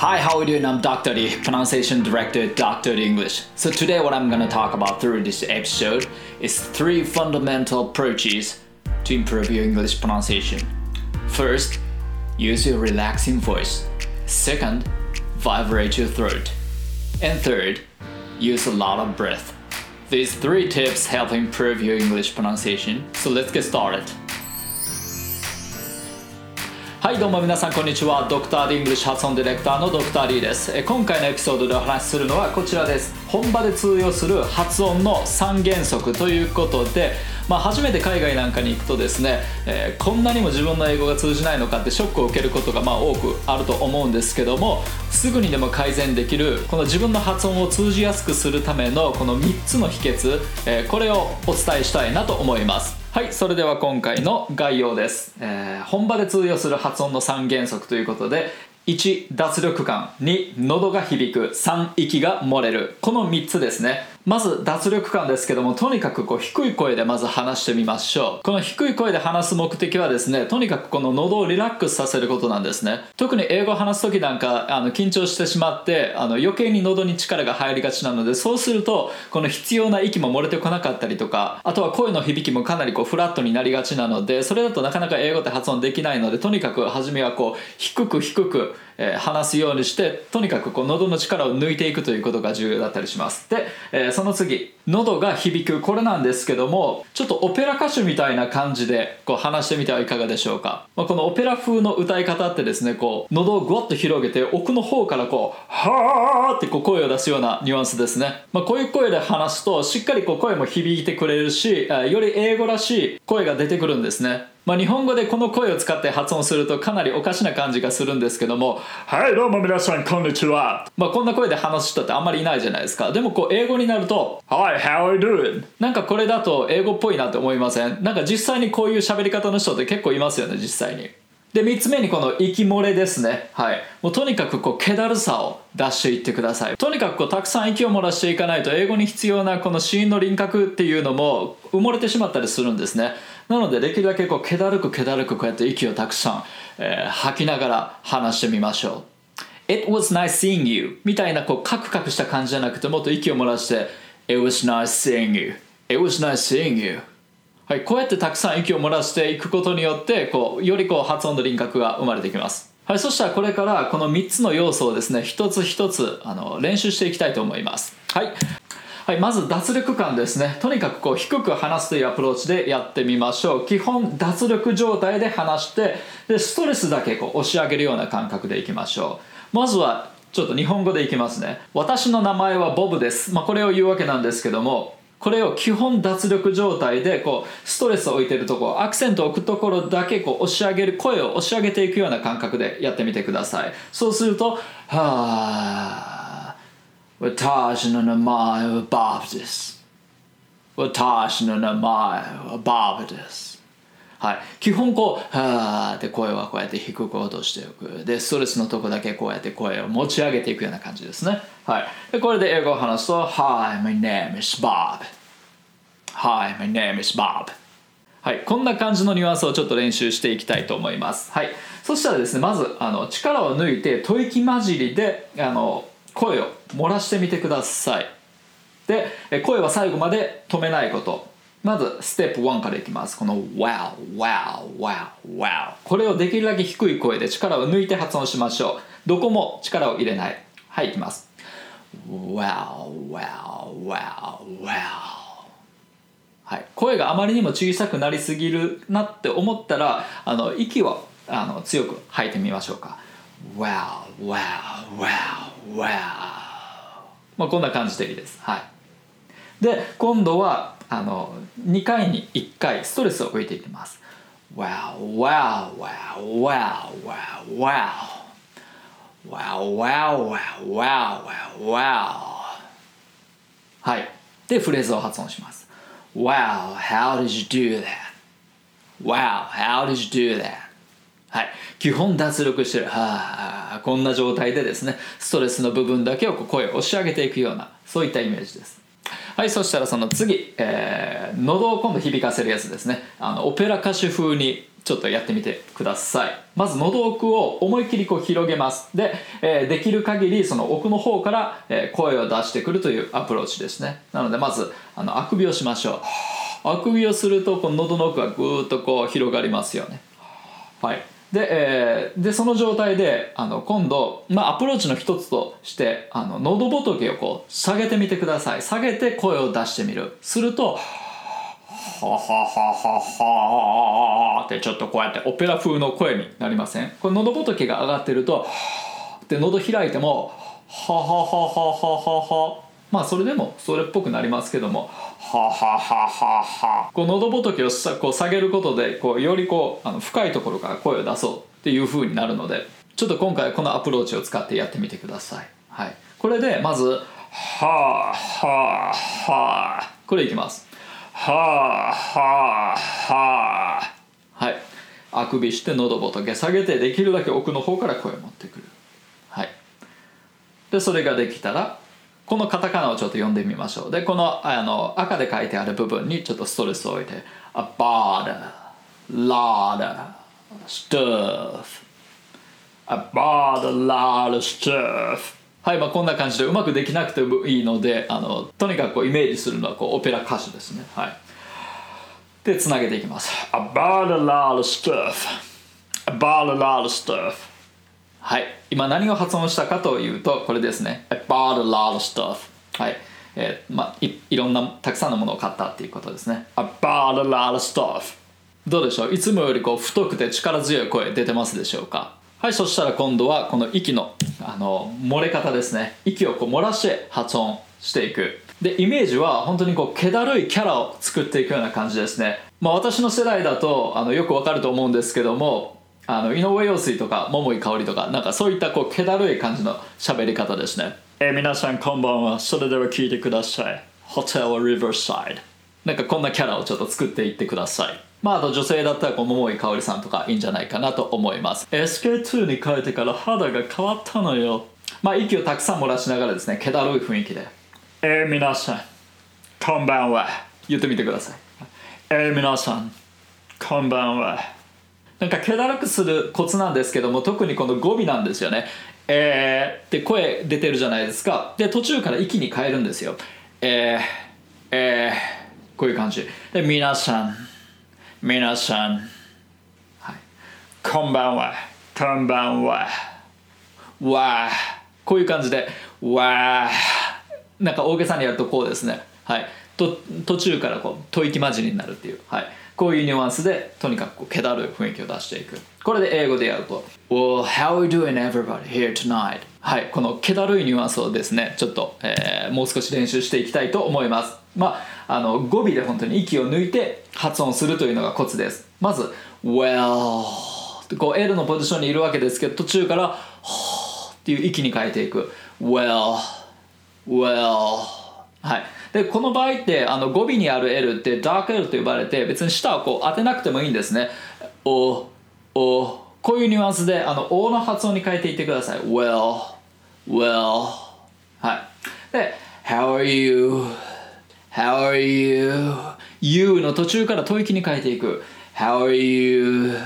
Hi, how are you doing? I'm Dr. D, pronunciation director Dr. D English. So today what I'm going to talk about through this episode is three fundamental approaches to improve your English pronunciation. First, use your relaxing voice. Second, vibrate your throat. And third, use a lot of breath. These three tips help improve your English pronunciation. So let's get started. はいどうも皆さんこんにちは。 Dr. D English 発音ディレクターの Dr. D です。え今回のエピソードでお話しするのはこちらです。本場で通用する発音の3原則ということでまあ、初めて海外なんかに行くとですね、えー、こんなにも自分の英語が通じないのかってショックを受けることがまあ多くあると思うんですけどもすぐにでも改善できるこの自分の発音を通じやすくするためのこの3つの秘訣、えー、これをお伝えしたいなと思います。はいそれでは今回の概要です、えー、本場で通用する発音の3原則ということで1脱力感。2喉が響く。3息が漏れる。この3つですね。まず脱力感ですけどもとにかくこう低い声でまず話してみましょう。この低い声で話す目的はですねとにかくこの喉をリラックスさせることなんですね。特に英語を話す時なんかあの緊張してしまってあの余計に喉に力が入りがちなのでそうするとこの必要な息も漏れてこなかったりとかあとは声の響きもかなりこうフラットになりがちなのでそれだとなかなか英語って発音できないのでとにかく初めはこう低く低くえー、話すようにしてとにかくこう喉の力を抜いていくということが重要だったりします。で、えー、その次喉が響く。これなんですけどもちょっとオペラ歌手みたいな感じでこう話してみてはいかがでしょうか、まあ、このオペラ風の歌い方ってですねこう喉をぐわっと広げて奥の方からこうはーってこう声を出すようなニュアンスですね、まあ、こういう声で話すとしっかりこう声も響いてくれるしより英語らしい声が出てくるんですね。まあ、日本語でこの声を使って発音するとかなりおかしな感じがするんですけども「はいどうも皆さんこんにちは」まあ、こんな声で話す人ってあんまりいないじゃないですか。でもこう英語になると「Hi how are you doing?」なんかこれだと英語っぽいなって思いません？なんか実際にこういう喋り方の人って結構いますよね実際に。で3つ目にこの息漏れですね。はい。もうとにかくこう気だるさを出していってください。とにかくこうたくさん息を漏らしていかないと英語に必要なこの子音の輪郭っていうのも埋もれてしまったりするんですねなのでできるだけこう気だるく気だるくこうやって息をたくさん、えー、吐きながら話してみましょう。It was nice seeing you. みたいなこうカクカクした感じじゃなくてもっと息を漏らして It was nice seeing you. It was nice seeing you. はい、こうやってたくさん息を漏らしていくことによってこうよりこう発音の輪郭が生まれてきます、はい、そしたらこれからこの3つの要素をですね一つ一つあの練習していきたいと思います。はい。はい、まず脱力感ですね。とにかくこう低く話すというアプローチでやってみましょう。基本脱力状態で話してでストレスだけこう押し上げるような感覚でいきましょう。まずはちょっと日本語でいきますね。私の名前はボブです、まあ、これを言うわけなんですけどもこれを基本脱力状態でこうストレスを置いてるところアクセントを置くところだけこう押し上げる声を押し上げていくような感覚でやってみてください。そうすると「はあ私の名前はバブです私の名前はバブですはい、基本こう「はあ」って声はこうやって低く落としておく。でストレスのとこだけこうやって声を持ち上げていくような感じですね、はい、でこれで英語を話すと「Hi, my name is Bob」「Hi, my name is Bob」はい、こんな感じのニュアンスをちょっと練習していきたいと思います。はい、そしたらですねまずあの力を抜いて吐息混じりであの声を漏らしてみてください。で声は最後まで止めないこと。まずステップ1からいきます。この wow wow wow wow これをできるだけ低い声で力を抜いて発音しましょう。どこも力を入れない。はいいきます。wow wow wow wow はい、声があまりにも小さくなりすぎるなって思ったらあの息をあの強く吐いてみましょうか。wow wow wow まあこんな感じでいいです。はい。で今度はあの2回に1回ストレスを浮いていきます。はい。でフレーズを発音します。Wow, how did you do that? Wow, how did you do that? はい、基本脱力してる、はあ、こんな状態でですねストレスの部分だけを声を押し上げていくようなそういったイメージです。はいそしたらその次、えー、喉を今度響かせるやつですね。あのオペラ歌手風にちょっとやってみてください。まず喉奥を思いっきりこう広げます。で、えー、できる限りその奥の方から、え、声を出してくるというアプローチですね。なのでまずあのあくびをしましょう。あくびをするとこの喉の奥がぐーっとこう広がりますよね。はい。で,、えー、でその状態であの今度、まあ、アプローチの一つとしてあの喉仏をこう下げてみてください。下げて声を出してみる。するとはははははってちょっとこうやってオペラ風の声になりません？これ喉仏が上がってるとで喉開いてもはははははははまあそれでもそれっぽくなりますけども。ははははは。こう喉仏をさこう下げることでこうよりこうあの深いところから声を出そうっていう風になるのでちょっと今回このアプローチを使ってやってみてください、はい、これでまずはあはあは。あこれいきます。はあはあは。あはい。あくびして喉仏下げてできるだけ奥の方から声を持ってくる。はい。でそれができたらこのカタカナをちょっと読んでみましょう。でこのあの赤で書いてある部分にちょっとストレスを置いて a b o t e r ladder stuff. A b o t e r ladder stuff. はい、まあ、こんな感じでうまくできなくてもいいのであのとにかくこうイメージするのはこうオペラ歌手ですね。はい、でつなげていきます。About a lot of stuff. About a lot of stuff. はい。今何を発音したかというとこれですね。About a lot of stuff. はい。えーまあ、いいろんなたくさんのものを買ったっていうことですね。About a lot of stuff. どうでしょう？いつもよりこう太くて力強い声出てますでしょうか？はいそしたら今度はこの息のあの漏れ方ですね。息をこう漏らして発音していく。でイメージは本当にこう気だるいキャラを作っていくような感じですね。まあ私の世代だとあのよくわかると思うんですけどもあの井上陽水とか桃井かおりとかなんかそういったこう気だるい感じの喋り方ですね。えー、皆さんこんばんは。それでは聞いてください。ホテルリバーサイド。なんかこんなキャラをちょっと作っていってください。まあ、あと女性だったらこう桃井かおりさんとかいいんじゃないかなと思います。SK2 に変えてから肌が変わったのよ。まあ息をたくさん漏らしながらですね気だるい雰囲気で。えー、皆さんこんばんは。言ってみてください。えー、皆さんこんばんはなんか気だるくするコツなんですけども特にこの語尾なんですよね。えーって声出てるじゃないですか。で途中から息に変えるんですよ。えーえーこういう感じ。で皆さん皆さん、はい、こんばんは。こんばんは。わこういう感じでわなんか大げさにやるとこうですね。はい。と途中からこう吐息混じりになるっていう。はい。こういうニュアンスでとにかくこう気だるい雰囲気を出していく。これで英語でやると Well, how are you doing everybody here tonight? はいこの気だるいニュアンスをですねちょっと、えー、もう少し練習していきたいと思います。まああの語尾で本当に息を抜いて発音するというのがコツです。まず Well こう L のポジションにいるわけですけど途中からっていう息に変えていく。Well Well はい。でこの場合ってあの語尾にある L ってダーク L と呼ばれて別に舌をこう当てなくてもいいんですねおおこういうニュアンスであの O の発音に変えていってください Well Well はいで How are you? How are you? You の途中から吐息に変えていく How are you?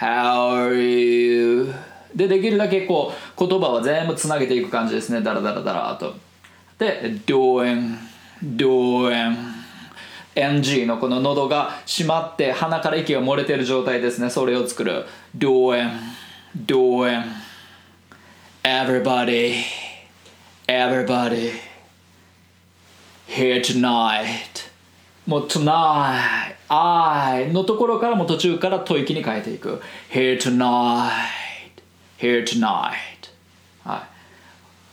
How are you? でできるだけこう言葉は全部つなげていく感じですねダラダラダラとで doing doing のこの喉が閉まって鼻から息が漏れてる状態ですねそれを作る doing doing everybody everybody here tonight もう tonight I のところからも途中から吐息に変えていく here tonight here tonight は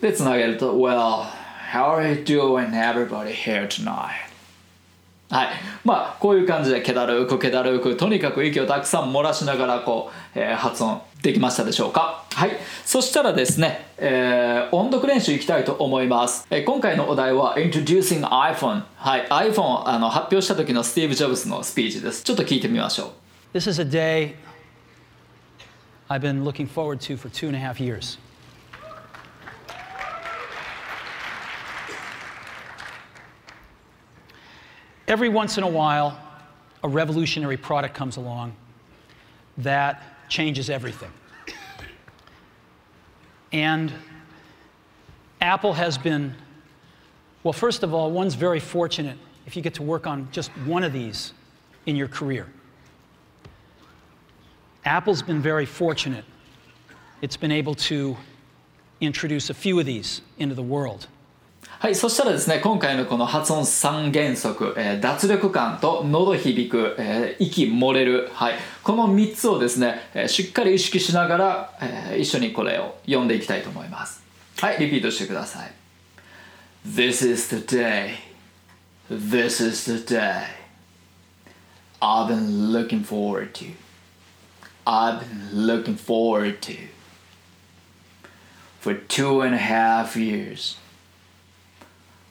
いでつなげると well how are you doing everybody here tonight? はい。まあ、こういう感じで、気だるく、気だるく、とにかく息をたくさん漏らしながら、こう、えー、発音できましたでしょうか？はい。そしたらですね、えー、音読練習いきたいと思います。えー、今回のお題は、Introducing iPhone。はい。iPhone あの発表した時のスティーブ・ジョブズのスピーチです。ちょっと聞いてみましょう。This is a day I've been looking forward to for two and a half years. Every once in a while, a revolutionary product comes along that changes everything. And Apple has been, well, first of all, one's very fortunate if you get to work on just one of these in your career. Apple's been very fortunate. It's been able to introduce a few of these into the world. はい、そしたらですね、今回のこの発音三原則、えー脱力感と喉響く、えー息漏れる、はい、この3つをですね、えーしっかり意識しながら、えー一緒にこれを読んでいきたいと思います。はい、リピートしてください。This is the day. This is the day. I've been looking forward to. I've been looking forward to. For two and a half years.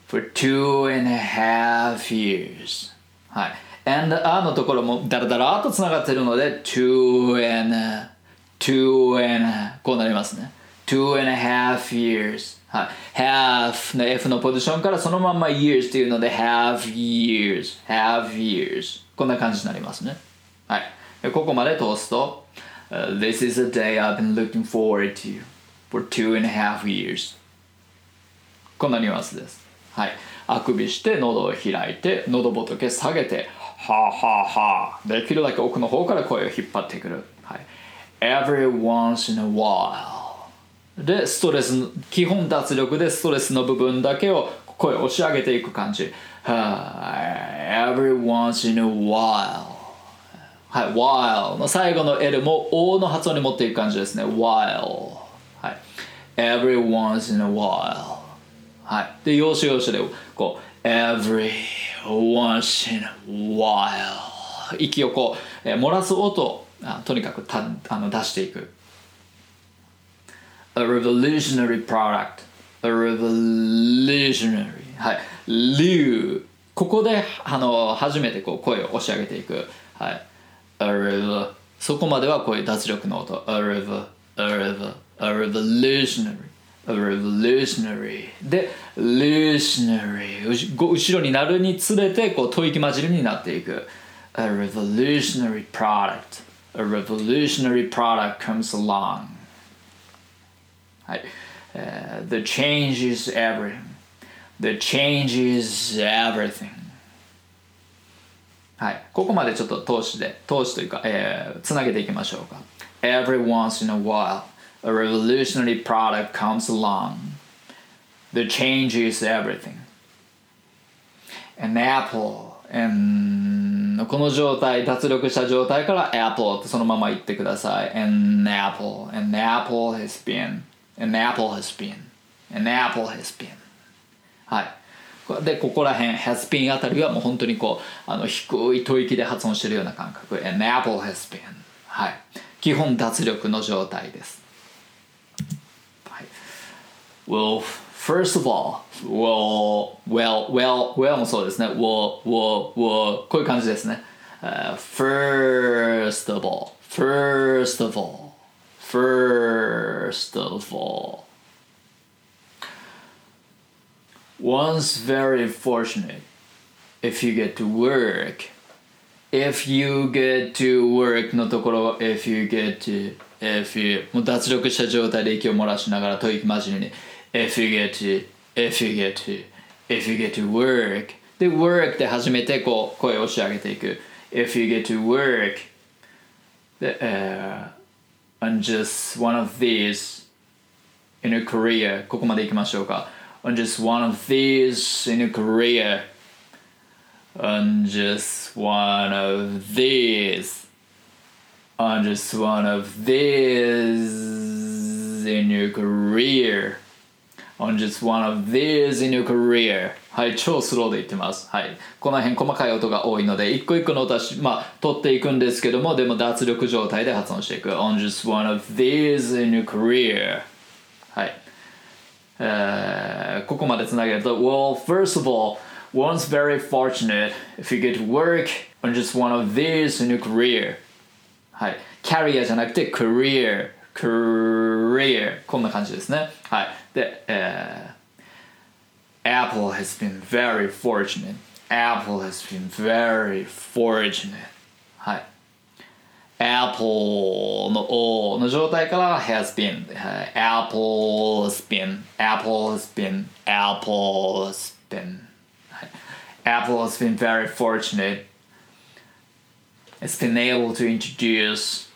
For two and a half years. はい。and a のところもダラダラとつながってるので two and two and こうなりますね。two and a half years. はい。half の F のポジションからそのまま years っていうので half years, half years こんな感じになりますね。はい。ここまで通すと、This is a day I've been looking forward to for two and a half years. こんなニュアンスです。はい。あくびして喉を開いて喉仏下げてはあはあはあできるだけ奥の方から声を引っ張ってくる。はい。Every once in a while でストレス基本脱力でストレスの部分だけを声を押し上げていく感じ。はい。Every once in a while はい。while の最後の L も O の発音に持っていく感じですね。while はい。Every once in a while はい。で、要所要所で、こう、every once in a while 息をこう、えー漏らす音をあとにかくたあの出していく。A revolutionary product. A revolutionary. はい。竜。ここであの初めてこう声を押し上げていく。はい。A rev そこまではこういう脱力の音。A rev, a rev, a revolutionary. A revolutionary で revolutionary うしご後ろになるにつれてこう吐息混じりになっていく A revolutionary product A revolutionary product comes along はい、えー The change is everything The change is everything はい、ここまでちょっと通しで通しというか、えーつなげていきましょうか Every once in a while A revolutionary product comes along The change is everything An apple and この状態脱力した状態から apple ってそのまま言ってください An apple An apple has been An apple has been An apple has been はいでここら辺 has been あたりはもう本当にこうあの低い吐息で発音してるような感覚 An apple has been はい基本脱力の状態です Well first of all well well well well もそうですね well well well こういう感じですね、Uh, first of all first of all first of all one's very fortunate if you get to work if you get to work のところ if you get to if you もう脱力した状態で息を漏らしながら吐息混じりに if you get to if you get to if you get to work で work で初めてこう声を押し上げていく if you get to work で、えー and just one of these in a career ここまで行きましょうか and just one of these in a career and just one of these on just one of these in your career On just one of these in your career はい超スローで言ってますはいこの辺細かい音が多いので一個一個の音はまあ取っていくんですけどもでも脱力状態で発音していく on just one of these in your career はいえーここまでつなげると Well, first of all, one's very fortunate if you get to work on just one of these in your career はいキャリアじゃなくて career career こんな感じですねはいで、えー Apple has been very fortunate Apple has been very fortunate はい apple の O の状態から has been apple's been apple's been apple's been Apple has been very fortunate it's been able to introduce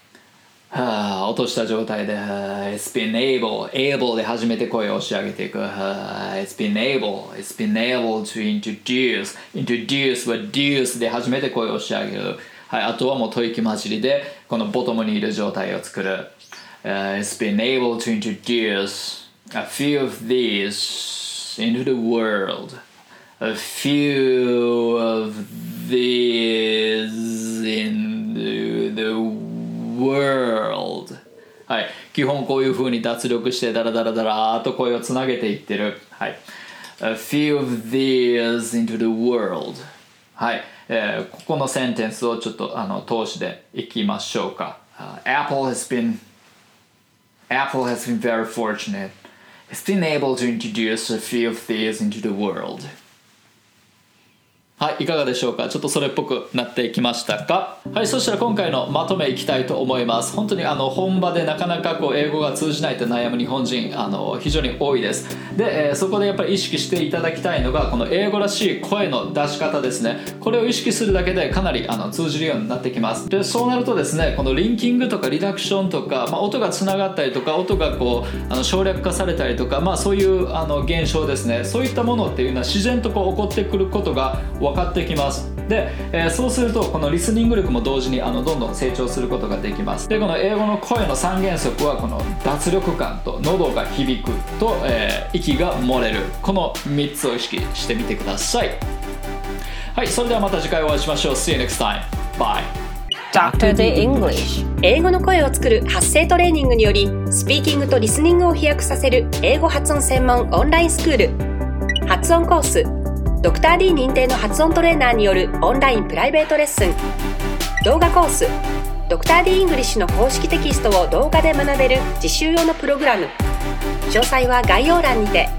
はあ、落とした状態で、はあ It's been able, able で初めて声を押し上げていく。はあ It's been able, it's been able to introduce, introduce は deuce で初めて声を押し上げる。はい、あとはもう吐息混じりで、このボトムにいる状態を作る。Uh, it's been able to introduce a few of these into the world. A few of these into the world はい基本こういう風に脱力してダラダラダラーと声をつなげていってるはい A few of these into the world はい、えー、ここのセンテンスをちょっとあの通しでいきましょうか、uh, Apple has been Apple has been very fortunate It's been able to introduce a few of these into the world はい、いかがでしょうか？ちょっとそれっぽくなってきましたか？はい、そしたら今回のまとめいきたいと思います。本当にあの本場でなかなかこう英語が通じないと悩む日本人あの非常に多いです。で、えー、そこでやっぱり意識していただきたいのがこの英語らしい声の出し方ですね。これを意識するだけでかなりあの通じるようになってきます。で、そうなるとですね、このリンキングとかリダクションとか、まあ、音がつながったりとか、音がこうあの省略化されたりとか、まあそういうあの現象ですね。そういったものっていうのは自然とこう起こってくることが分かってきます。で、えー、そうするとこのリスニング力も同時にあのどんどん成長することができます。でこの英語の声の三原則はこの脱力感と喉が響くと、えー、息が漏れる。この3つを意識してみてください。はいそれではまた次回お会いしましょう。See you next time. Bye. Dr. The English. 英語の声を作る発声トレーニングによりスピーキングとリスニングを飛躍させる英語発音専門オンラインスクール。発音コースドクター d 認定の発音トレーナーによるオンラインプライベートレッスン。動画コースドクター d イングリッシュの公式テキストを動画で学べる実習用のプログラム。詳細は概要欄にて。